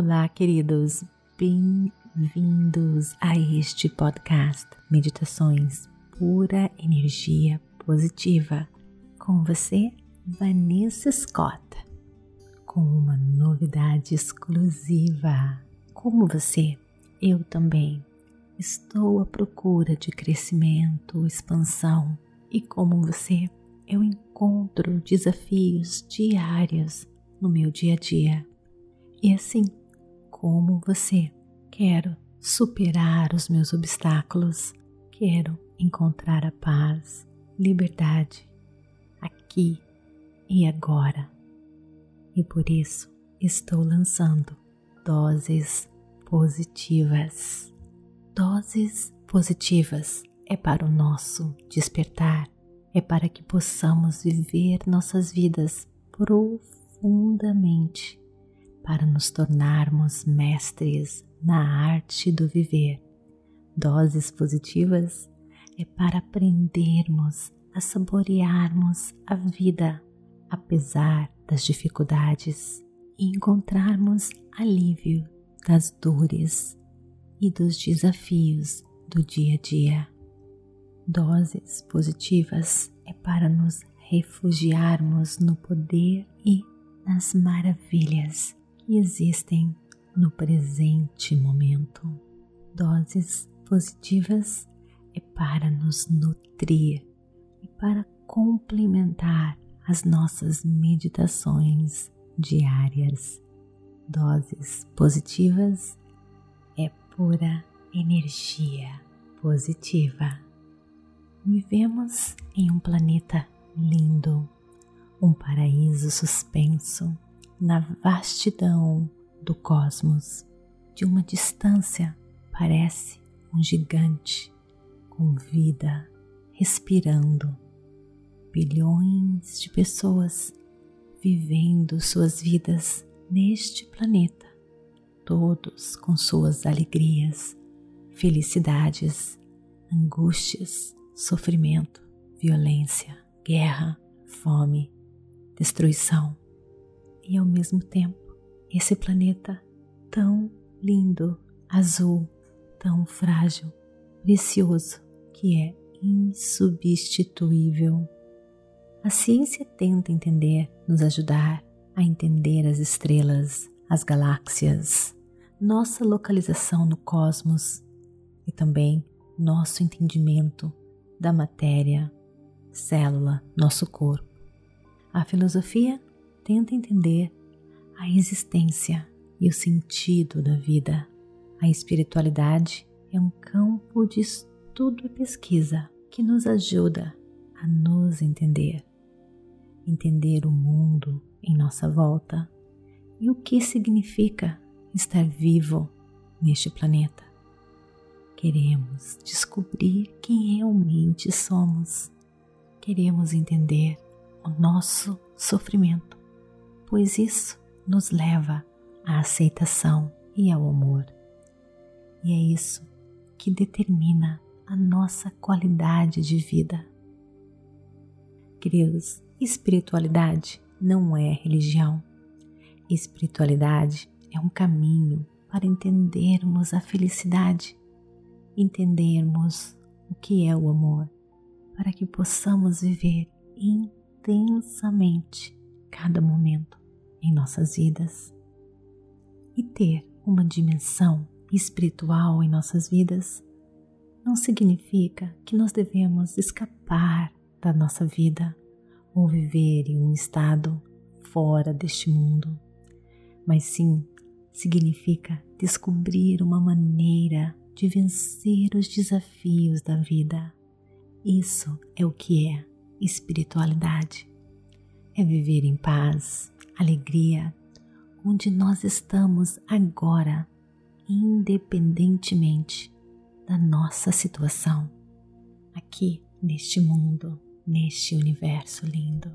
Olá, queridos, bem-vindos a este podcast Meditações Pura Energia Positiva. Com você, Vanessa Scott, com uma novidade exclusiva. Como você, eu também estou à procura de crescimento, expansão e como você, eu encontro desafios diários no meu dia a dia. E assim como você, quero superar os meus obstáculos, quero encontrar a paz, liberdade, aqui e agora. E por isso estou lançando doses positivas. Doses positivas é para o nosso despertar, é para que possamos viver nossas vidas profundamente para nos tornarmos mestres na arte do viver. Doses positivas é para aprendermos a saborearmos a vida apesar das dificuldades e encontrarmos alívio das dores e dos desafios do dia a dia. Doses positivas é para nos refugiarmos no poder e nas maravilhas existem no presente momento. Doses positivas é para nos nutrir e para complementar as nossas meditações diárias. Doses positivas é pura energia positiva. Vivemos em um planeta lindo, um paraíso suspenso na vastidão do cosmos. De uma distância, parece um gigante com vida respirando. Bilhões de pessoas vivendo suas vidas neste planeta, todos com suas alegrias, felicidades, angústias, sofrimento, violência, guerra, fome, destruição e ao mesmo tempo esse planeta tão lindo, azul, tão frágil, precioso, que é insubstituível. A ciência tenta entender, nos ajudar a entender as estrelas, as galáxias, nossa localização no cosmos e também nosso entendimento da matéria, célula, nosso corpo. A filosofia tenta entender a existência e o sentido da vida. A espiritualidade é um campo de estudo e pesquisa que nos ajuda a nos entender, entender o mundo em nossa volta e o que significa estar vivo neste planeta. Queremos descobrir quem realmente somos. Queremos entender o nosso sofrimento pois isso nos leva à aceitação e ao amor. E é isso que determina a nossa qualidade de vida. Queridos, espiritualidade não é religião. Espiritualidade é um caminho para entendermos a felicidade, entendermos o que é o amor, para que possamos viver intensamente cada momento em nossas vidas. E ter uma dimensão espiritual em nossas vidas não significa que nós devemos escapar da nossa vida ou viver em um estado fora deste mundo, mas sim significa descobrir uma maneira de vencer os desafios da vida. Isso é o que é espiritualidade. É viver em paz, alegria onde nós estamos agora, independentemente da nossa situação, aqui neste mundo, neste universo lindo.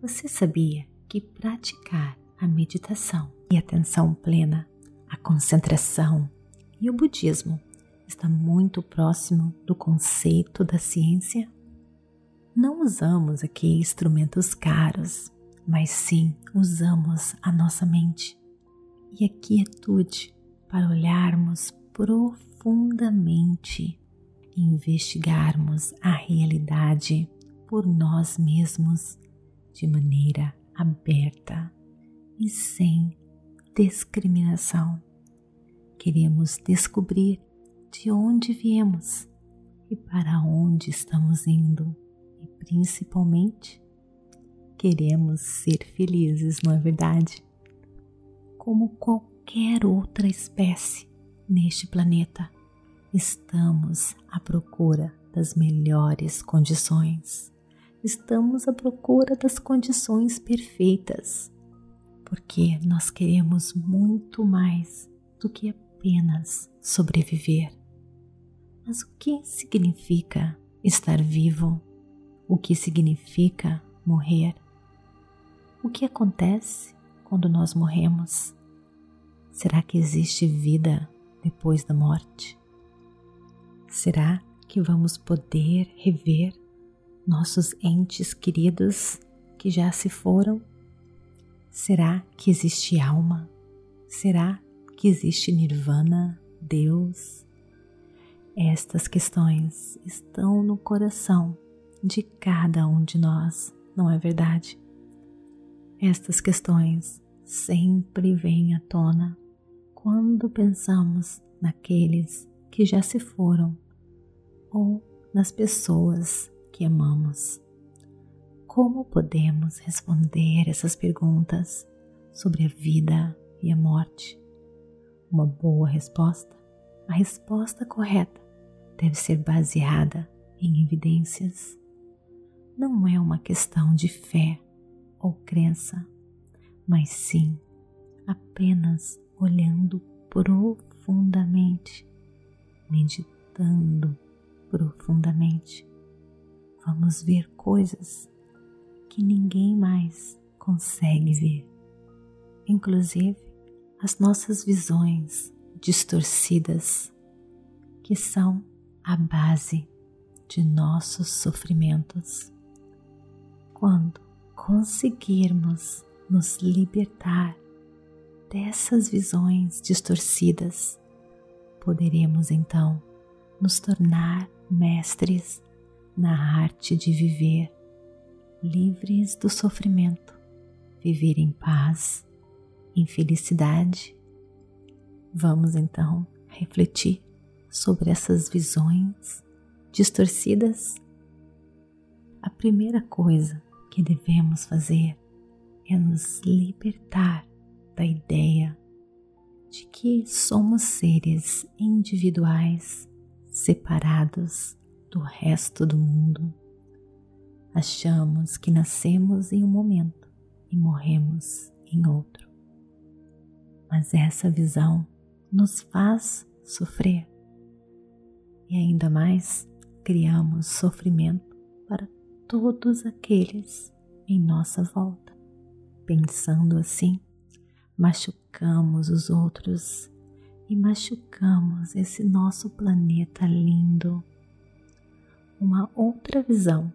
Você sabia que praticar a meditação e atenção plena, a concentração e o budismo está muito próximo do conceito da ciência? Não usamos aqui instrumentos caros mas sim usamos a nossa mente. e a quietude para olharmos profundamente e investigarmos a realidade por nós mesmos de maneira aberta e sem discriminação. Queremos descobrir de onde viemos e para onde estamos indo, principalmente queremos ser felizes, não é verdade? Como qualquer outra espécie neste planeta, estamos à procura das melhores condições. Estamos à procura das condições perfeitas, porque nós queremos muito mais do que apenas sobreviver. Mas o que significa estar vivo? O que significa morrer? O que acontece quando nós morremos? Será que existe vida depois da morte? Será que vamos poder rever nossos entes queridos que já se foram? Será que existe alma? Será que existe nirvana, Deus? Estas questões estão no coração de cada um de nós, não é verdade? Estas questões sempre vêm à tona quando pensamos naqueles que já se foram ou nas pessoas que amamos. Como podemos responder essas perguntas sobre a vida e a morte? Uma boa resposta, a resposta correta, deve ser baseada em evidências. Não é uma questão de fé ou crença, mas sim apenas olhando profundamente, meditando profundamente. Vamos ver coisas que ninguém mais consegue ver, inclusive as nossas visões distorcidas, que são a base de nossos sofrimentos. Quando conseguirmos nos libertar dessas visões distorcidas, poderemos então nos tornar mestres na arte de viver, livres do sofrimento, viver em paz, em felicidade. Vamos então refletir sobre essas visões distorcidas, a primeira coisa que devemos fazer é nos libertar da ideia de que somos seres individuais separados do resto do mundo. Achamos que nascemos em um momento e morremos em outro. Mas essa visão nos faz sofrer e ainda mais criamos sofrimento para todos aqueles em nossa volta. Pensando assim, machucamos os outros e machucamos esse nosso planeta lindo. Uma outra visão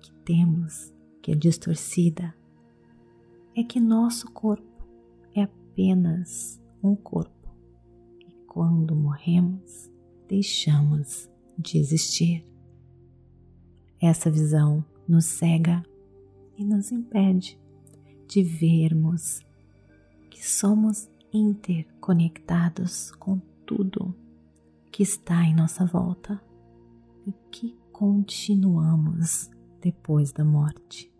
que temos, que é distorcida, é que nosso corpo é apenas um corpo e quando morremos, deixamos de existir. Essa visão nos cega e nos impede de vermos que somos interconectados com tudo que está em nossa volta e que continuamos depois da morte.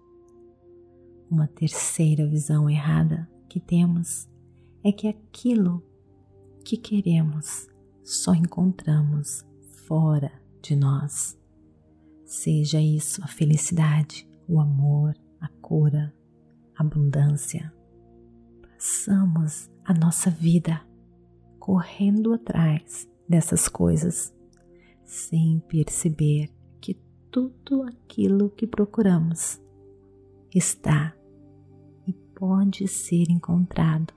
Uma terceira visão errada que temos é que aquilo que queremos só encontramos fora de nós. Seja isso a felicidade, o amor, a cura, a abundância. Passamos a nossa vida correndo atrás dessas coisas, sem perceber que tudo aquilo que procuramos está e pode ser encontrado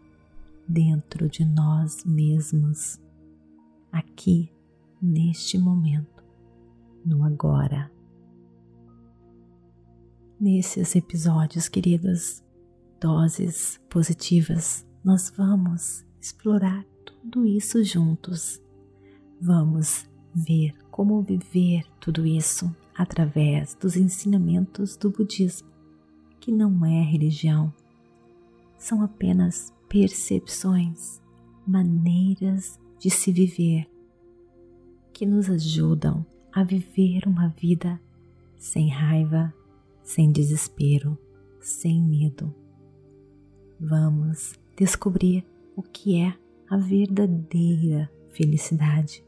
dentro de nós mesmos aqui, neste momento, no agora. Nesses episódios, queridas, doses positivas, nós vamos explorar tudo isso juntos. Vamos ver como viver tudo isso através dos ensinamentos do budismo, que não é religião, são apenas percepções, maneiras de se viver que nos ajudam a viver uma vida sem raiva, sem desespero, sem medo. Vamos descobrir o que é a verdadeira felicidade.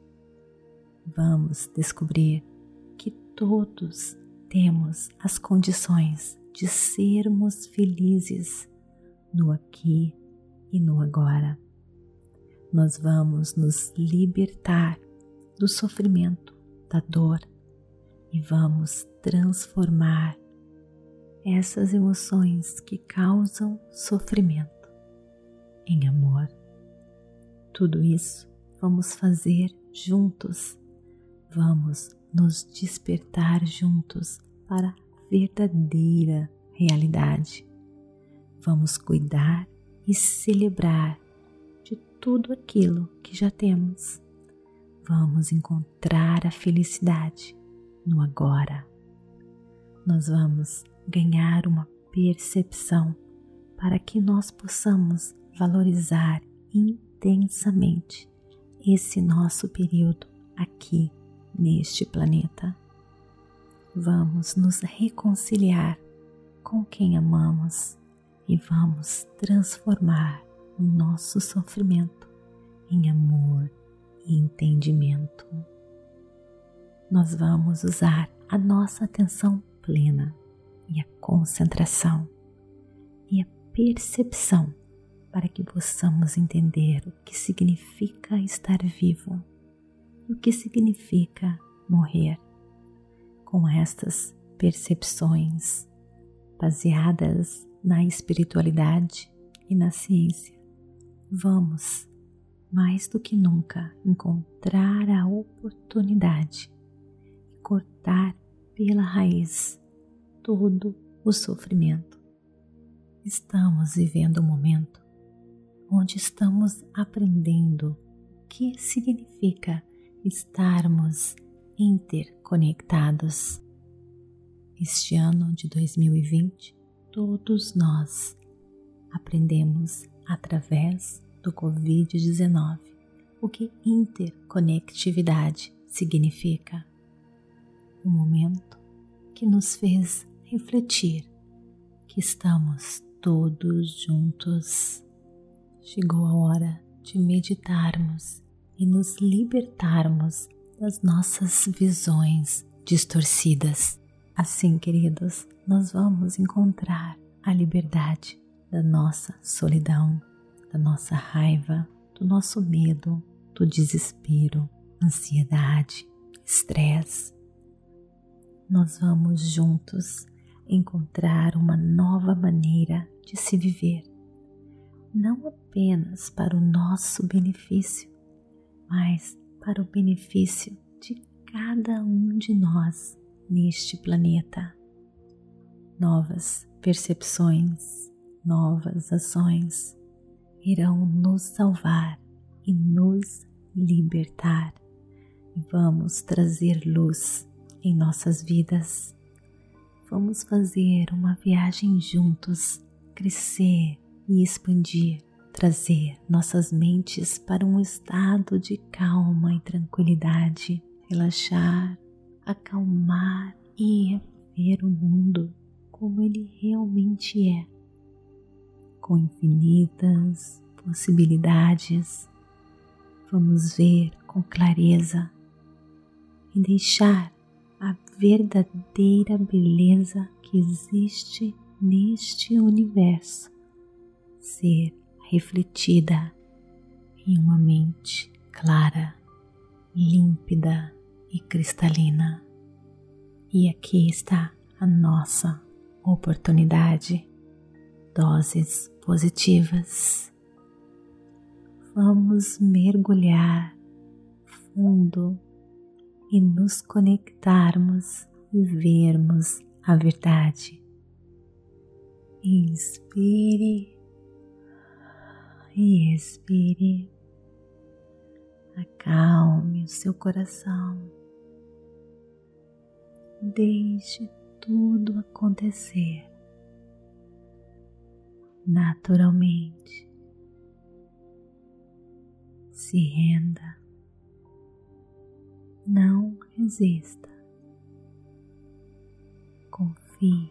Vamos descobrir que todos temos as condições de sermos felizes no aqui e no agora. Nós vamos nos libertar do sofrimento, da dor e vamos transformar essas emoções que causam sofrimento em amor. Tudo isso vamos fazer juntos. Vamos nos despertar juntos para a verdadeira realidade. Vamos cuidar e celebrar de tudo aquilo que já temos. Vamos encontrar a felicidade no agora. Nós vamos ganhar uma percepção para que nós possamos valorizar intensamente esse nosso período aqui neste planeta. Vamos nos reconciliar com quem amamos e vamos transformar o nosso sofrimento em amor e entendimento. Nós vamos usar a nossa atenção plena e a concentração e a percepção para que possamos entender o que significa estar vivo e o que significa morrer. Com estas percepções baseadas na espiritualidade e na ciência, vamos, mais do que nunca, encontrar a oportunidade e cortar pela raiz todo o sofrimento. Estamos vivendo um momento onde estamos aprendendo o que significa estarmos interconectados. Este ano de 2020 todos nós aprendemos através do Covid-19 o que interconectividade significa. Um momento que nos fez refletir que estamos todos juntos. Chegou a hora de meditarmos e nos libertarmos das nossas visões distorcidas. Assim, queridos, nós vamos encontrar a liberdade da nossa solidão, da nossa raiva, do nosso medo, do desespero, ansiedade, estresse. Nós vamos juntos encontrar uma nova maneira de se viver, não apenas para o nosso benefício, mas para o benefício de cada um de nós neste planeta. Novas percepções, novas ações irão nos salvar e nos libertar. Vamos trazer luz em nossas vidas. Vamos fazer uma viagem juntos, crescer e expandir, trazer nossas mentes para um estado de calma e tranquilidade, relaxar acalmar e ver o mundo como ele realmente é, com infinitas possibilidades. Vamos ver com clareza e deixar verdadeira beleza que existe neste universo ser refletida em uma mente clara, límpida e cristalina. E aqui está a nossa oportunidade, doses positivas. Vamos mergulhar fundo e nos conectarmos e vermos a verdade. Inspire e expire. Acalme o seu coração. Deixe tudo acontecer naturalmente. Se renda, não resista, confie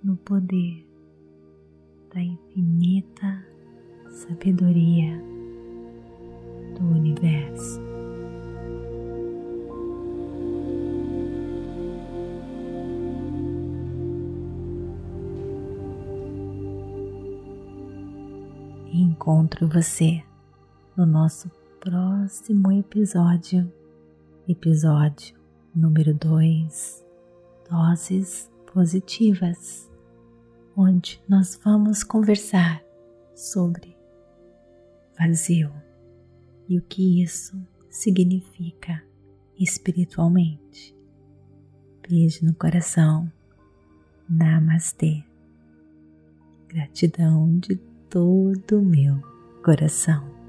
no poder da infinita sabedoria do universo. Encontro você no nosso próximo episódio, episódio número 2, Doses Positivas onde nós vamos conversar sobre vazio e o que isso significa espiritualmente. Beijo no coração. Namastê. Gratidão de todo o meu coração.